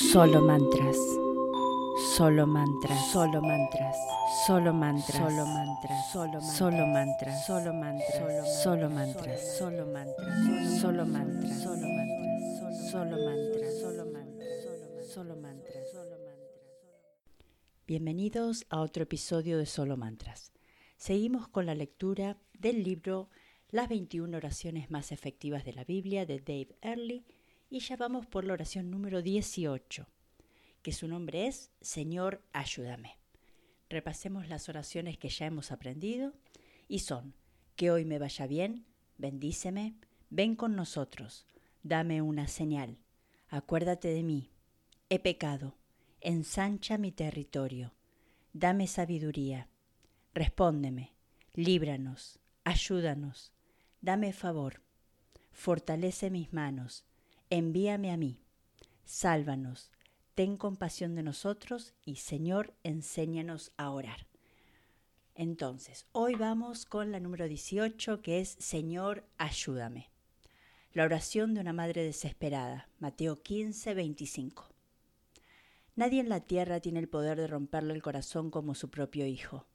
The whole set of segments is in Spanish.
Solo mantras. Solo mantras. Solo mantras. Solo mantras. Solo mantras. Solo solo mantras. Solo mantras. Solo mantras. Solo mantras. Solo mantras. Solo mantras. Solo mantras. Solo mantras. Solo mantras. Bienvenidos a otro episodio de Solo Mantras. Seguimos con la lectura del libro Las 21 oraciones más efectivas de la Biblia de Dave Early y ya vamos por la oración número 18, que su nombre es Señor, ayúdame. Repasemos las oraciones que ya hemos aprendido y son, que hoy me vaya bien, bendíceme, ven con nosotros, dame una señal, acuérdate de mí, he pecado, ensancha mi territorio, dame sabiduría, respóndeme, líbranos, ayúdanos, dame favor, fortalece mis manos, envíame a mí, sálvanos, ten compasión de nosotros y Señor, enséñanos a orar. Entonces, hoy vamos con la número 18 que es Señor, ayúdame. La oración de una madre desesperada, Mateo 15, 25. Nadie en la tierra tiene el poder de romperle el corazón como su propio hijo.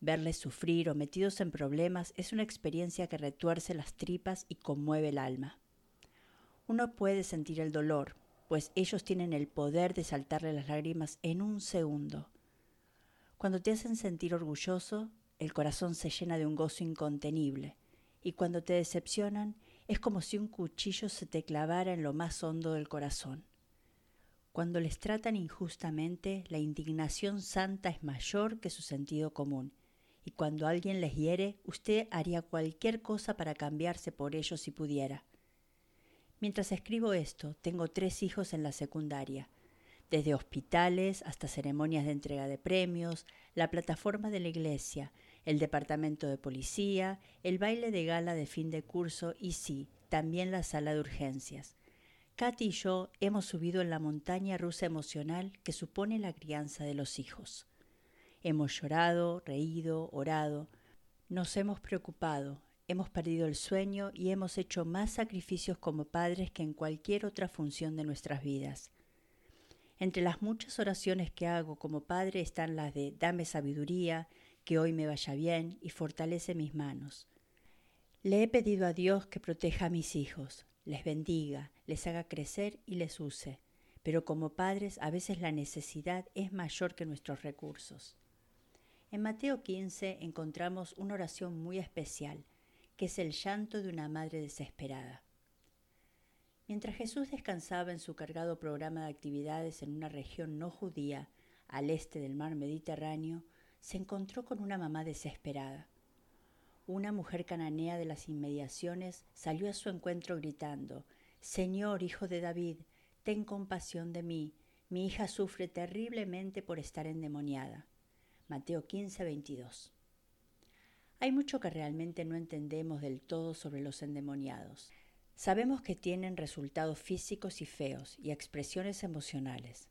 Verles sufrir o metidos en problemas es una experiencia que retuerce las tripas y conmueve el alma. Uno puede sentir el dolor, pues ellos tienen el poder de saltarle las lágrimas en un segundo. Cuando te hacen sentir orgulloso, el corazón se llena de un gozo incontenible, y cuando te decepcionan, es como si un cuchillo se te clavara en lo más hondo del corazón. Cuando les tratan injustamente, la indignación santa es mayor que su sentido común, y cuando alguien les hiere, usted haría cualquier cosa para cambiarse por ellos si pudiera. Mientras escribo esto, tengo tres hijos en la secundaria, desde hospitales hasta ceremonias de entrega de premios, la plataforma de la iglesia, el departamento de policía, el baile de gala de fin de curso y sí, también la sala de urgencias. Katy y yo hemos subido en la montaña rusa emocional que supone la crianza de los hijos. Hemos llorado, reído, orado, nos hemos preocupado, hemos perdido el sueño y hemos hecho más sacrificios como padres que en cualquier otra función de nuestras vidas. Entre las muchas oraciones que hago como padre están las de dame sabiduría, que hoy me vaya bien y fortalece mis manos. Le he pedido a Dios que proteja a mis hijos, les bendiga, les haga crecer y les use, pero como padres a veces la necesidad es mayor que nuestros recursos. En Mateo 15 encontramos una oración muy especial, que es el llanto de una madre desesperada. Mientras Jesús descansaba en su cargado programa de actividades en una región no judía, al este del mar Mediterráneo, se encontró con una mamá desesperada. Una mujer cananea de las inmediaciones salió a su encuentro gritando, Señor, hijo de David, ten compasión de mí, mi hija sufre terriblemente por estar endemoniada. Mateo 15, 22. Hay mucho que realmente no entendemos del todo sobre los endemoniados. Sabemos que tienen resultados físicos y feos y expresiones emocionales.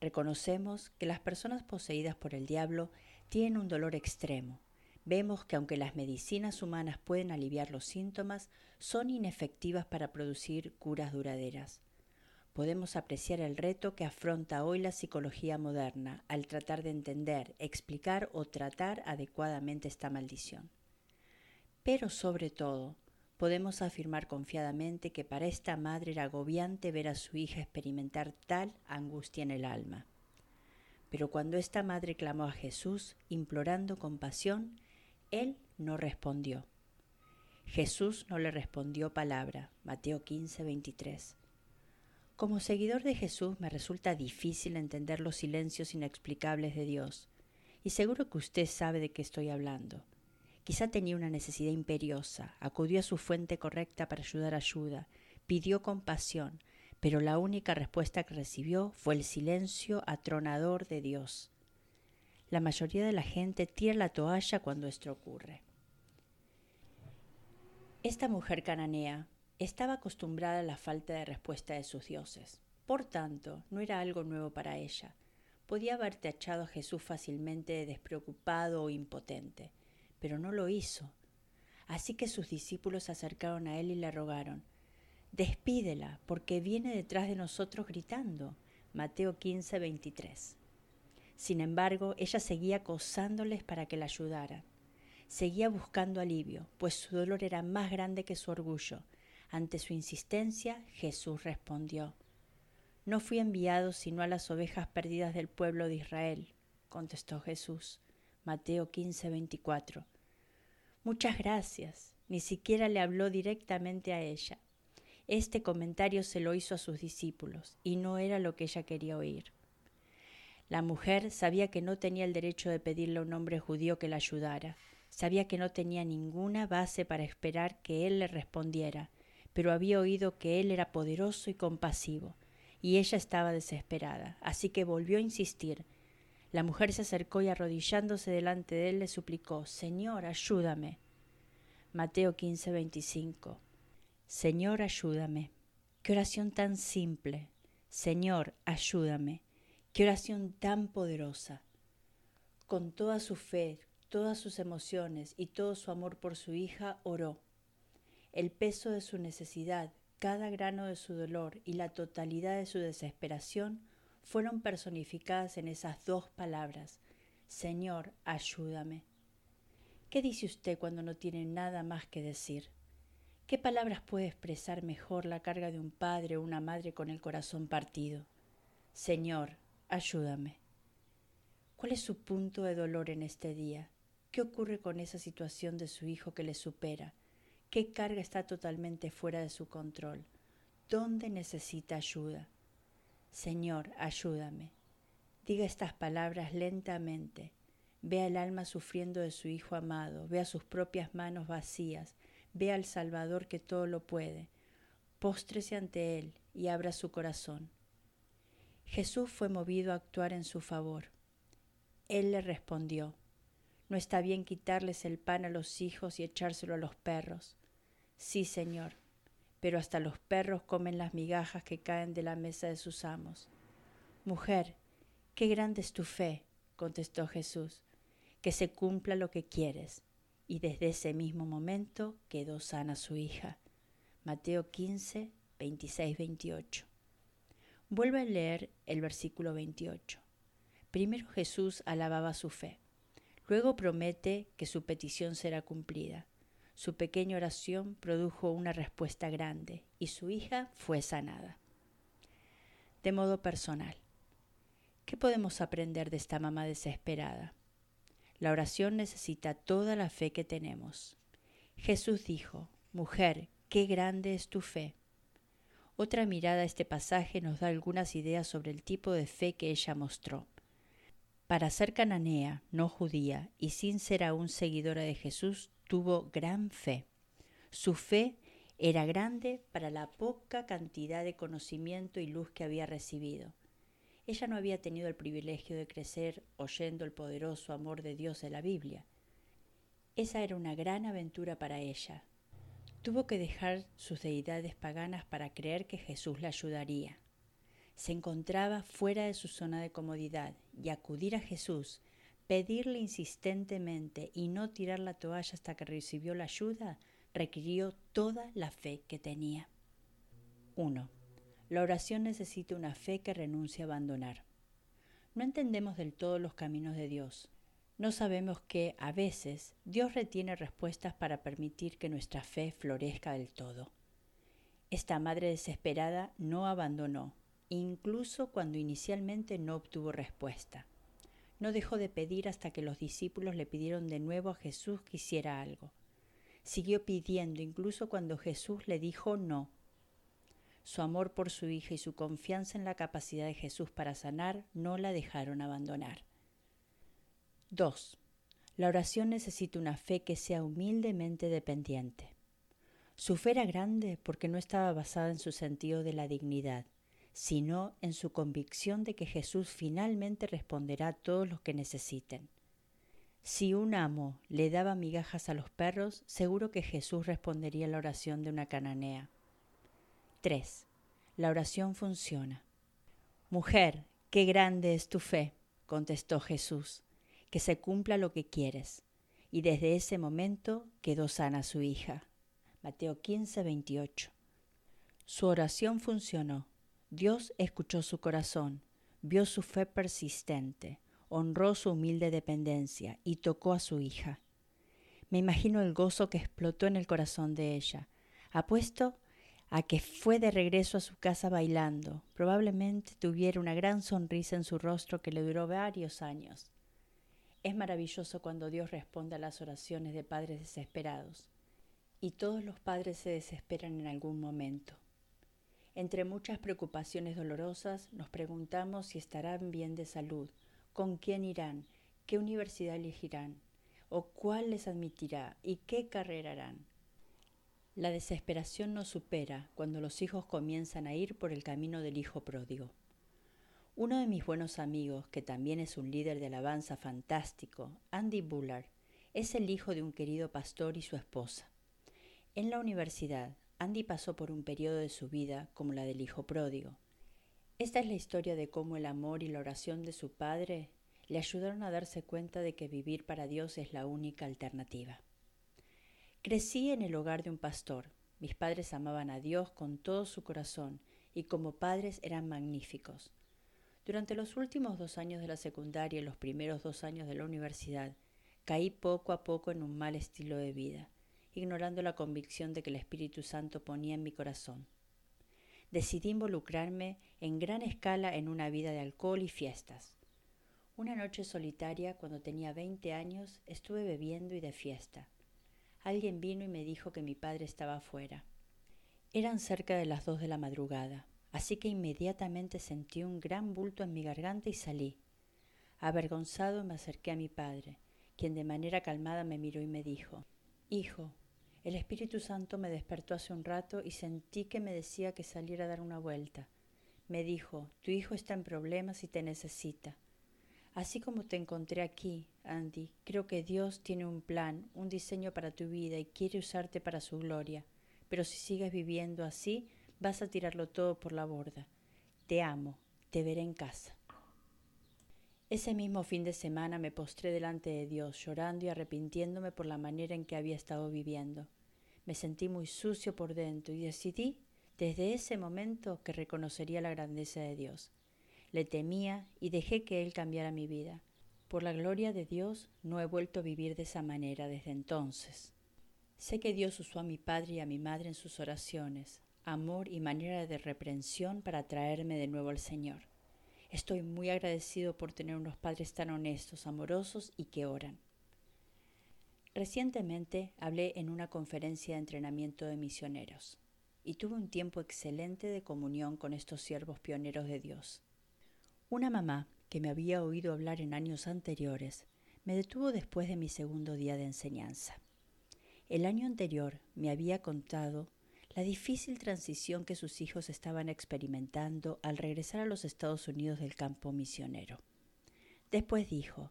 Reconocemos que las personas poseídas por el diablo tienen un dolor extremo. Vemos que aunque las medicinas humanas pueden aliviar los síntomas, son inefectivas para producir curas duraderas. Podemos apreciar el reto que afronta hoy la psicología moderna al tratar de entender, explicar o tratar adecuadamente esta maldición. Pero sobre todo, podemos afirmar confiadamente que para esta madre era agobiante ver a su hija experimentar tal angustia en el alma. Pero cuando esta madre clamó a Jesús, implorando compasión, él no respondió. Jesús no le respondió palabra. Mateo 15, 23. Como seguidor de Jesús me resulta difícil entender los silencios inexplicables de Dios, y seguro que usted sabe de qué estoy hablando. Quizá tenía una necesidad imperiosa, acudió a su fuente correcta para ayudar ayuda, pidió compasión, pero la única respuesta que recibió fue el silencio atronador de Dios. La mayoría de la gente tira la toalla cuando esto ocurre. Esta mujer cananea estaba acostumbrada a la falta de respuesta de sus dioses. Por tanto, no era algo nuevo para ella. Podía haber tachado a Jesús fácilmente de despreocupado o impotente pero no lo hizo. Así que sus discípulos se acercaron a él y le rogaron, Despídela, porque viene detrás de nosotros gritando. Mateo 15, 23. Sin embargo, ella seguía acosándoles para que la ayudaran. Seguía buscando alivio, pues su dolor era más grande que su orgullo. Ante su insistencia, Jesús respondió, No fui enviado sino a las ovejas perdidas del pueblo de Israel, contestó Jesús. Mateo 15, 24. Muchas gracias. Ni siquiera le habló directamente a ella. Este comentario se lo hizo a sus discípulos, y no era lo que ella quería oír. La mujer sabía que no tenía el derecho de pedirle a un hombre judío que la ayudara. Sabía que no tenía ninguna base para esperar que él le respondiera, pero había oído que él era poderoso y compasivo, y ella estaba desesperada, así que volvió a insistir. La mujer se acercó y arrodillándose delante de él le suplicó Señor, ayúdame. Mateo 15, 25. Señor, ayúdame. Qué oración tan simple. Señor, ayúdame. Qué oración tan poderosa. Con toda su fe, todas sus emociones y todo su amor por su hija, oró. El peso de su necesidad, cada grano de su dolor y la totalidad de su desesperación fueron personificadas en esas dos palabras. Señor, ayúdame. ¿Qué dice usted cuando no tiene nada más que decir? ¿Qué palabras puede expresar mejor la carga de un padre o una madre con el corazón partido? Señor, ayúdame. ¿Cuál es su punto de dolor en este día? ¿Qué ocurre con esa situación de su hijo que le supera? ¿Qué carga está totalmente fuera de su control? ¿Dónde necesita ayuda? Señor, ayúdame. Diga estas palabras lentamente. Ve al alma sufriendo de su hijo amado, ve a sus propias manos vacías, ve al Salvador que todo lo puede, póstrese ante Él y abra su corazón. Jesús fue movido a actuar en su favor. Él le respondió, No está bien quitarles el pan a los hijos y echárselo a los perros. Sí, Señor, pero hasta los perros comen las migajas que caen de la mesa de sus amos. Mujer, qué grande es tu fe, contestó Jesús, que se cumpla lo que quieres y desde ese mismo momento quedó sana su hija. Mateo 15, 26, 28. Vuelve a leer el versículo 28. Primero Jesús alababa su fe, luego promete que su petición será cumplida. Su pequeña oración produjo una respuesta grande y su hija fue sanada. De modo personal, ¿qué podemos aprender de esta mamá desesperada? La oración necesita toda la fe que tenemos. Jesús dijo, Mujer, qué grande es tu fe. Otra mirada a este pasaje nos da algunas ideas sobre el tipo de fe que ella mostró. Para ser cananea, no judía, y sin ser aún seguidora de Jesús, tuvo gran fe. Su fe era grande para la poca cantidad de conocimiento y luz que había recibido. Ella no había tenido el privilegio de crecer oyendo el poderoso amor de Dios de la Biblia. Esa era una gran aventura para ella. Tuvo que dejar sus deidades paganas para creer que Jesús la ayudaría. Se encontraba fuera de su zona de comodidad y acudir a Jesús, pedirle insistentemente y no tirar la toalla hasta que recibió la ayuda, requirió toda la fe que tenía. 1. La oración necesita una fe que renuncia a abandonar. No entendemos del todo los caminos de Dios. No sabemos que, a veces, Dios retiene respuestas para permitir que nuestra fe florezca del todo. Esta madre desesperada no abandonó, incluso cuando inicialmente no obtuvo respuesta. No dejó de pedir hasta que los discípulos le pidieron de nuevo a Jesús que hiciera algo. Siguió pidiendo incluso cuando Jesús le dijo no su amor por su hija y su confianza en la capacidad de Jesús para sanar no la dejaron abandonar. 2. La oración necesita una fe que sea humildemente dependiente. Su fe era grande porque no estaba basada en su sentido de la dignidad, sino en su convicción de que Jesús finalmente responderá a todos los que necesiten. Si un amo le daba migajas a los perros, seguro que Jesús respondería a la oración de una cananea. 3. La oración funciona. Mujer, qué grande es tu fe, contestó Jesús, que se cumpla lo que quieres. Y desde ese momento quedó sana su hija. Mateo 15, 28. Su oración funcionó. Dios escuchó su corazón, vio su fe persistente, honró su humilde dependencia y tocó a su hija. Me imagino el gozo que explotó en el corazón de ella. Apuesto a que fue de regreso a su casa bailando. Probablemente tuviera una gran sonrisa en su rostro que le duró varios años. Es maravilloso cuando Dios responde a las oraciones de padres desesperados. Y todos los padres se desesperan en algún momento. Entre muchas preocupaciones dolorosas nos preguntamos si estarán bien de salud, con quién irán, qué universidad elegirán, o cuál les admitirá y qué carrera harán. La desesperación nos supera cuando los hijos comienzan a ir por el camino del hijo pródigo. Uno de mis buenos amigos, que también es un líder de alabanza fantástico, Andy Bullard, es el hijo de un querido pastor y su esposa. En la universidad, Andy pasó por un periodo de su vida como la del hijo pródigo. Esta es la historia de cómo el amor y la oración de su padre le ayudaron a darse cuenta de que vivir para Dios es la única alternativa. Crecí en el hogar de un pastor. Mis padres amaban a Dios con todo su corazón y como padres eran magníficos. Durante los últimos dos años de la secundaria y los primeros dos años de la universidad, caí poco a poco en un mal estilo de vida, ignorando la convicción de que el Espíritu Santo ponía en mi corazón. Decidí involucrarme en gran escala en una vida de alcohol y fiestas. Una noche solitaria, cuando tenía veinte años, estuve bebiendo y de fiesta. Alguien vino y me dijo que mi padre estaba afuera. Eran cerca de las dos de la madrugada, así que inmediatamente sentí un gran bulto en mi garganta y salí. Avergonzado me acerqué a mi padre, quien de manera calmada me miró y me dijo Hijo, el Espíritu Santo me despertó hace un rato y sentí que me decía que saliera a dar una vuelta. Me dijo, tu hijo está en problemas y te necesita. Así como te encontré aquí, Andy, creo que Dios tiene un plan, un diseño para tu vida y quiere usarte para su gloria. Pero si sigues viviendo así, vas a tirarlo todo por la borda. Te amo, te veré en casa. Ese mismo fin de semana me postré delante de Dios, llorando y arrepintiéndome por la manera en que había estado viviendo. Me sentí muy sucio por dentro y decidí desde ese momento que reconocería la grandeza de Dios le temía y dejé que Él cambiara mi vida. Por la gloria de Dios no he vuelto a vivir de esa manera desde entonces. Sé que Dios usó a mi padre y a mi madre en sus oraciones, amor y manera de reprensión para traerme de nuevo al Señor. Estoy muy agradecido por tener unos padres tan honestos, amorosos y que oran. Recientemente hablé en una conferencia de entrenamiento de misioneros y tuve un tiempo excelente de comunión con estos siervos pioneros de Dios. Una mamá, que me había oído hablar en años anteriores, me detuvo después de mi segundo día de enseñanza. El año anterior me había contado la difícil transición que sus hijos estaban experimentando al regresar a los Estados Unidos del campo misionero. Después dijo,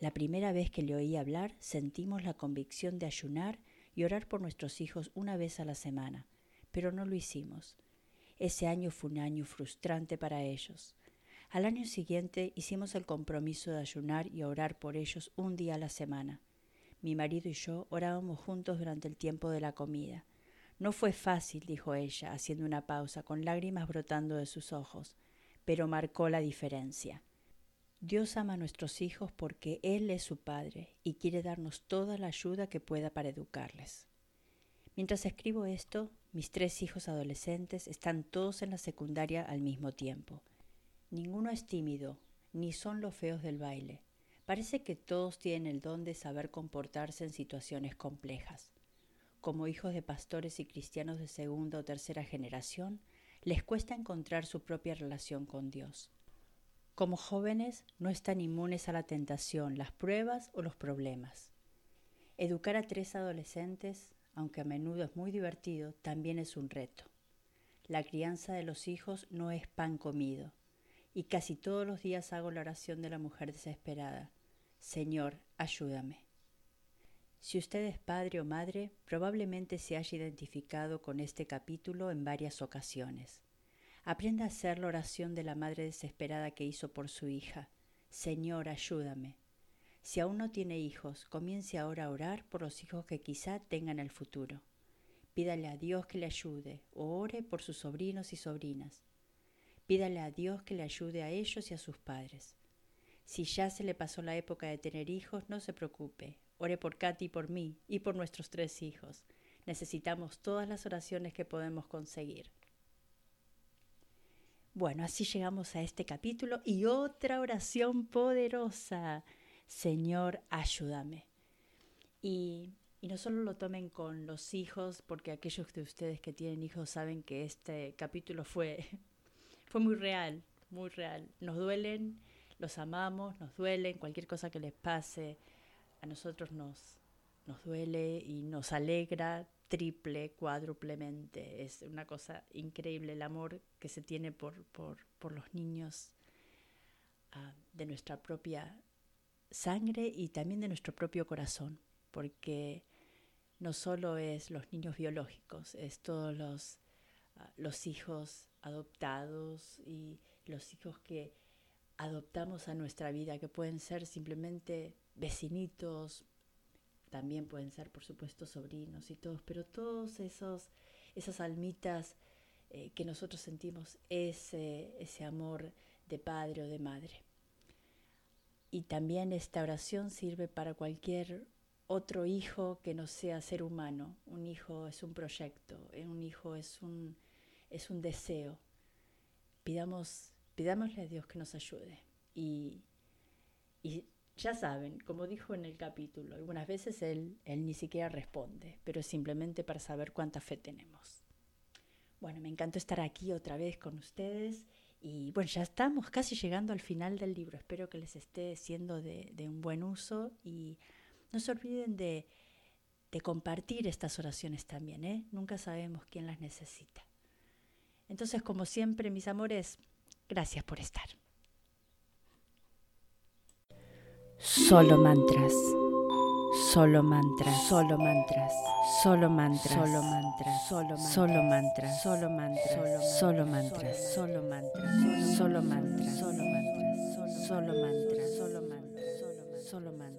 la primera vez que le oí hablar sentimos la convicción de ayunar y orar por nuestros hijos una vez a la semana, pero no lo hicimos. Ese año fue un año frustrante para ellos. Al año siguiente hicimos el compromiso de ayunar y orar por ellos un día a la semana. Mi marido y yo orábamos juntos durante el tiempo de la comida. No fue fácil, dijo ella, haciendo una pausa, con lágrimas brotando de sus ojos, pero marcó la diferencia. Dios ama a nuestros hijos porque Él es su Padre y quiere darnos toda la ayuda que pueda para educarles. Mientras escribo esto, mis tres hijos adolescentes están todos en la secundaria al mismo tiempo. Ninguno es tímido, ni son los feos del baile. Parece que todos tienen el don de saber comportarse en situaciones complejas. Como hijos de pastores y cristianos de segunda o tercera generación, les cuesta encontrar su propia relación con Dios. Como jóvenes, no están inmunes a la tentación, las pruebas o los problemas. Educar a tres adolescentes, aunque a menudo es muy divertido, también es un reto. La crianza de los hijos no es pan comido y casi todos los días hago la oración de la mujer desesperada. Señor, ayúdame. Si usted es padre o madre, probablemente se haya identificado con este capítulo en varias ocasiones. Aprenda a hacer la oración de la madre desesperada que hizo por su hija. Señor, ayúdame. Si aún no tiene hijos, comience ahora a orar por los hijos que quizá tenga en el futuro. Pídale a Dios que le ayude o ore por sus sobrinos y sobrinas. Pídale a Dios que le ayude a ellos y a sus padres. Si ya se le pasó la época de tener hijos, no se preocupe. Ore por Katy y por mí y por nuestros tres hijos. Necesitamos todas las oraciones que podemos conseguir. Bueno, así llegamos a este capítulo y otra oración poderosa. Señor, ayúdame. Y, y, no solo lo tomen con los hijos, porque aquellos de ustedes que tienen hijos saben que este capítulo fue, fue muy real, muy real. Nos duelen los amamos, nos duelen, cualquier cosa que les pase, a nosotros nos, nos duele y nos alegra triple, cuádruplemente. Es una cosa increíble el amor que se tiene por, por, por los niños uh, de nuestra propia sangre y también de nuestro propio corazón, porque no solo es los niños biológicos, es todos los, uh, los hijos adoptados y los hijos que adoptamos a nuestra vida, que pueden ser simplemente vecinitos, también pueden ser, por supuesto, sobrinos y todos, pero todos esos, esas almitas eh, que nosotros sentimos ese, ese amor de padre o de madre. Y también esta oración sirve para cualquier otro hijo que no sea ser humano. Un hijo es un proyecto, eh, un hijo es un, es un deseo. Pidamos pidámosle a Dios que nos ayude. Y, ya saben, como dijo en el capítulo, algunas veces él, él ni siquiera responde, pero simplemente para saber cuánta fe tenemos. Bueno, me encantó estar aquí otra vez con ustedes y bueno, ya estamos casi llegando al final del libro. Espero que les esté siendo de, de un buen uso y no se olviden de, de compartir estas oraciones también, ¿eh? Nunca sabemos quién las necesita. Entonces, como siempre, mis amores, Gracias por estar. Solo mantras. Solo mantras. Solo mantras. Solo mantras. Solo mantras. Solo mantras. Solo mantras. Solo mantras. Solo mantras. Solo mantras. Solo mantras. Solo mantras. Solo mantras. Solo mantras. Solo mantras.